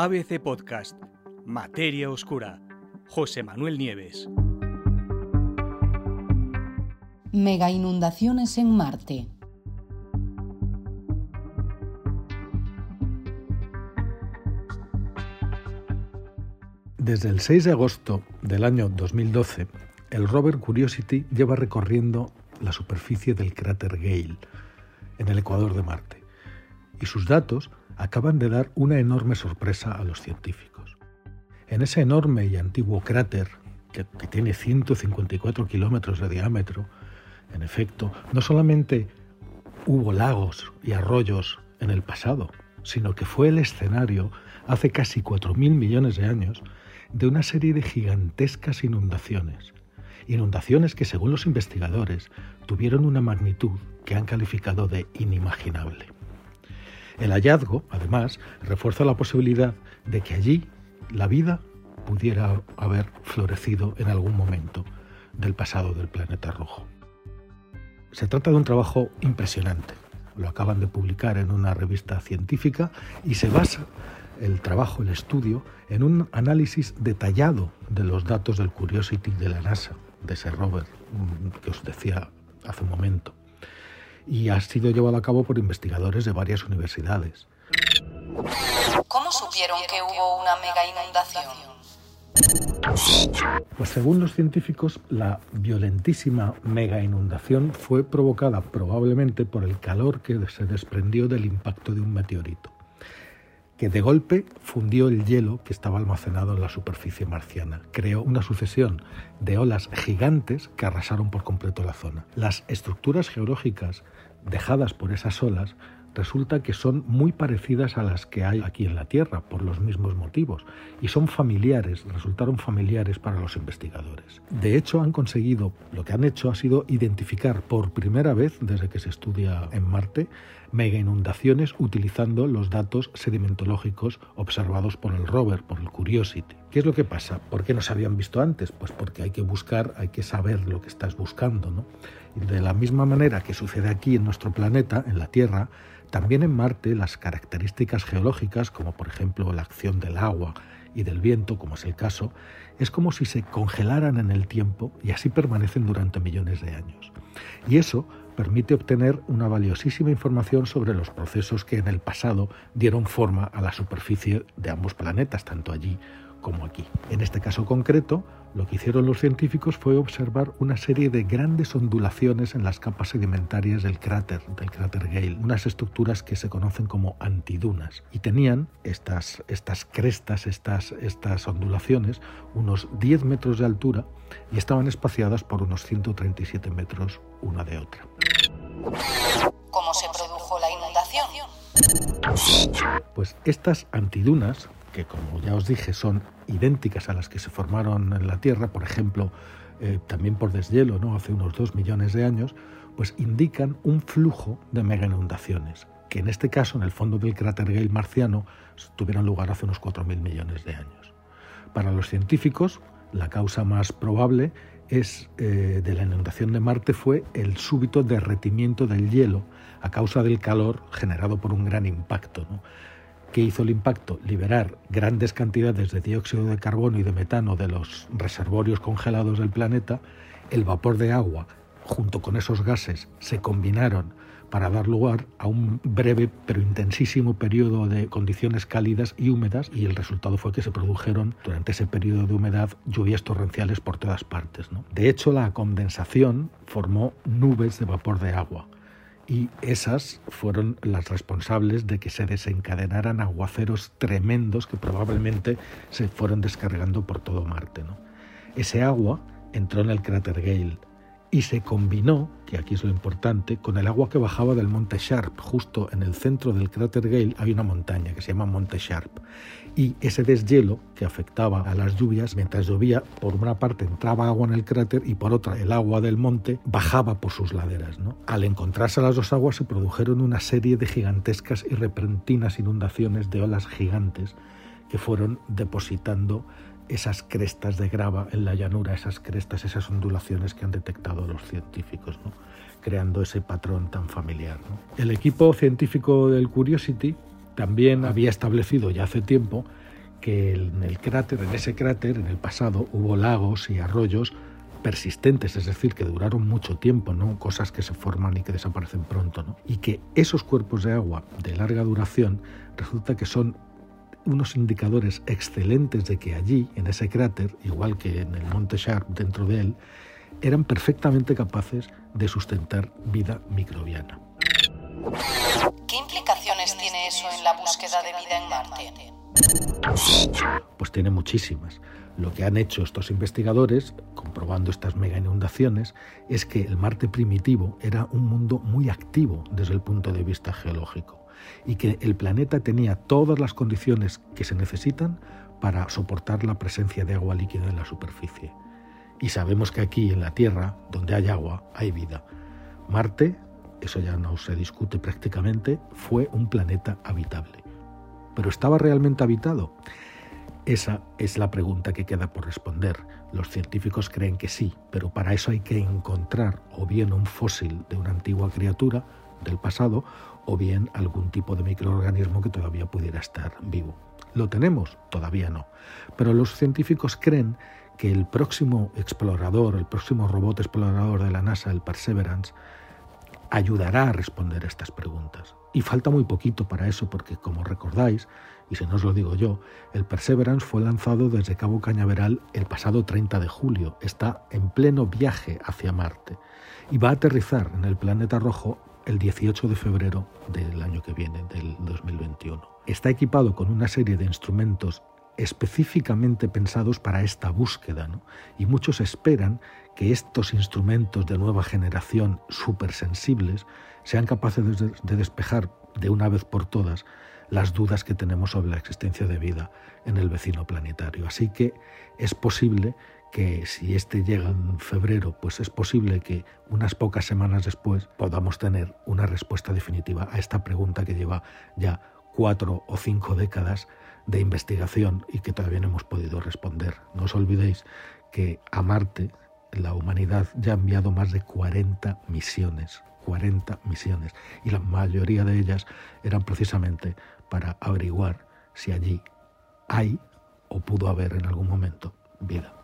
ABC Podcast, Materia Oscura, José Manuel Nieves. Mega inundaciones en Marte. Desde el 6 de agosto del año 2012, el rover Curiosity lleva recorriendo la superficie del cráter Gale, en el ecuador de Marte, y sus datos acaban de dar una enorme sorpresa a los científicos. En ese enorme y antiguo cráter, que, que tiene 154 kilómetros de diámetro, en efecto, no solamente hubo lagos y arroyos en el pasado, sino que fue el escenario, hace casi 4.000 millones de años, de una serie de gigantescas inundaciones. Inundaciones que, según los investigadores, tuvieron una magnitud que han calificado de inimaginable. El hallazgo, además, refuerza la posibilidad de que allí la vida pudiera haber florecido en algún momento del pasado del planeta rojo. Se trata de un trabajo impresionante. Lo acaban de publicar en una revista científica y se basa el trabajo, el estudio, en un análisis detallado de los datos del Curiosity de la NASA, de ese rover mm, que os decía hace un momento. Y ha sido llevado a cabo por investigadores de varias universidades. ¿Cómo supieron que hubo una mega inundación? Pues según los científicos, la violentísima mega inundación fue provocada probablemente por el calor que se desprendió del impacto de un meteorito que de golpe fundió el hielo que estaba almacenado en la superficie marciana. Creó una sucesión de olas gigantes que arrasaron por completo la zona. Las estructuras geológicas dejadas por esas olas resulta que son muy parecidas a las que hay aquí en la Tierra por los mismos motivos y son familiares, resultaron familiares para los investigadores. De hecho, han conseguido, lo que han hecho ha sido identificar por primera vez desde que se estudia en Marte mega inundaciones utilizando los datos sedimentológicos observados por el rover, por el Curiosity. ¿Qué es lo que pasa? ¿Por qué no se habían visto antes? Pues porque hay que buscar, hay que saber lo que estás buscando. ¿no? De la misma manera que sucede aquí en nuestro planeta, en la Tierra, también en Marte las características geológicas, como por ejemplo la acción del agua y del viento, como es el caso, es como si se congelaran en el tiempo y así permanecen durante millones de años. Y eso permite obtener una valiosísima información sobre los procesos que en el pasado dieron forma a la superficie de ambos planetas, tanto allí como aquí. En este caso concreto, lo que hicieron los científicos fue observar una serie de grandes ondulaciones en las capas sedimentarias del cráter, del cráter Gale, unas estructuras que se conocen como antidunas. Y tenían estas, estas crestas, estas, estas ondulaciones, unos 10 metros de altura y estaban espaciadas por unos 137 metros una de otra. ¿Cómo se produjo la inundación? Pues estas antidunas que como ya os dije son idénticas a las que se formaron en la Tierra, por ejemplo, eh, también por deshielo, ¿no? hace unos dos millones de años, pues indican un flujo de mega inundaciones, que en este caso, en el fondo del cráter Gale marciano, tuvieron lugar hace unos 4.000 millones de años. Para los científicos, la causa más probable es, eh, de la inundación de Marte fue el súbito derretimiento del hielo a causa del calor generado por un gran impacto. ¿no? ¿Qué hizo el impacto? Liberar grandes cantidades de dióxido de carbono y de metano de los reservorios congelados del planeta, el vapor de agua junto con esos gases se combinaron para dar lugar a un breve pero intensísimo periodo de condiciones cálidas y húmedas y el resultado fue que se produjeron durante ese periodo de humedad lluvias torrenciales por todas partes. De hecho, la condensación formó nubes de vapor de agua y esas fueron las responsables de que se desencadenaran aguaceros tremendos que probablemente se fueron descargando por todo Marte. ¿no? Ese agua entró en el cráter Gale y se combinó, que aquí es lo importante, con el agua que bajaba del monte Sharp. Justo en el centro del cráter Gale hay una montaña que se llama Monte Sharp. Y ese deshielo que afectaba a las lluvias, mientras llovía, por una parte entraba agua en el cráter y por otra el agua del monte bajaba por sus laderas. ¿no? Al encontrarse las dos aguas se produjeron una serie de gigantescas y repentinas inundaciones de olas gigantes que fueron depositando esas crestas de grava en la llanura, esas crestas, esas ondulaciones que han detectado los científicos, ¿no? creando ese patrón tan familiar. El equipo científico del Curiosity también había establecido ya hace tiempo que en el cráter, en ese cráter, en el pasado, hubo lagos y arroyos persistentes, es decir, que duraron mucho tiempo, ¿no? cosas que se forman y que desaparecen pronto, ¿no? y que esos cuerpos de agua de larga duración resulta que son unos indicadores excelentes de que allí, en ese cráter, igual que en el monte Sharp dentro de él, eran perfectamente capaces de sustentar vida microbiana. ¿Qué implicaciones tiene eso en la búsqueda de vida en Marte? Pues tiene muchísimas. Lo que han hecho estos investigadores, comprobando estas mega inundaciones, es que el Marte primitivo era un mundo muy activo desde el punto de vista geológico y que el planeta tenía todas las condiciones que se necesitan para soportar la presencia de agua líquida en la superficie. Y sabemos que aquí en la Tierra, donde hay agua, hay vida. Marte, eso ya no se discute prácticamente, fue un planeta habitable. ¿Pero estaba realmente habitado? Esa es la pregunta que queda por responder. Los científicos creen que sí, pero para eso hay que encontrar o bien un fósil de una antigua criatura del pasado o bien algún tipo de microorganismo que todavía pudiera estar vivo. ¿Lo tenemos? Todavía no. Pero los científicos creen que el próximo explorador, el próximo robot explorador de la NASA, el Perseverance, ayudará a responder estas preguntas. Y falta muy poquito para eso porque, como recordáis, y si no os lo digo yo, el Perseverance fue lanzado desde Cabo Cañaveral el pasado 30 de julio. Está en pleno viaje hacia Marte y va a aterrizar en el planeta rojo el 18 de febrero del año que viene, del 2021. Está equipado con una serie de instrumentos específicamente pensados para esta búsqueda. Y muchos esperan que estos instrumentos de nueva generación supersensibles sean capaces de despejar de una vez por todas las dudas que tenemos sobre la existencia de vida en el vecino planetario. Así que es posible que si este llega en febrero, pues es posible que unas pocas semanas después podamos tener una respuesta definitiva a esta pregunta que lleva ya cuatro o cinco décadas de investigación y que todavía no hemos podido responder. No os olvidéis que a Marte la humanidad ya ha enviado más de 40 misiones, 40 misiones, y la mayoría de ellas eran precisamente para averiguar si allí hay o pudo haber en algún momento vida.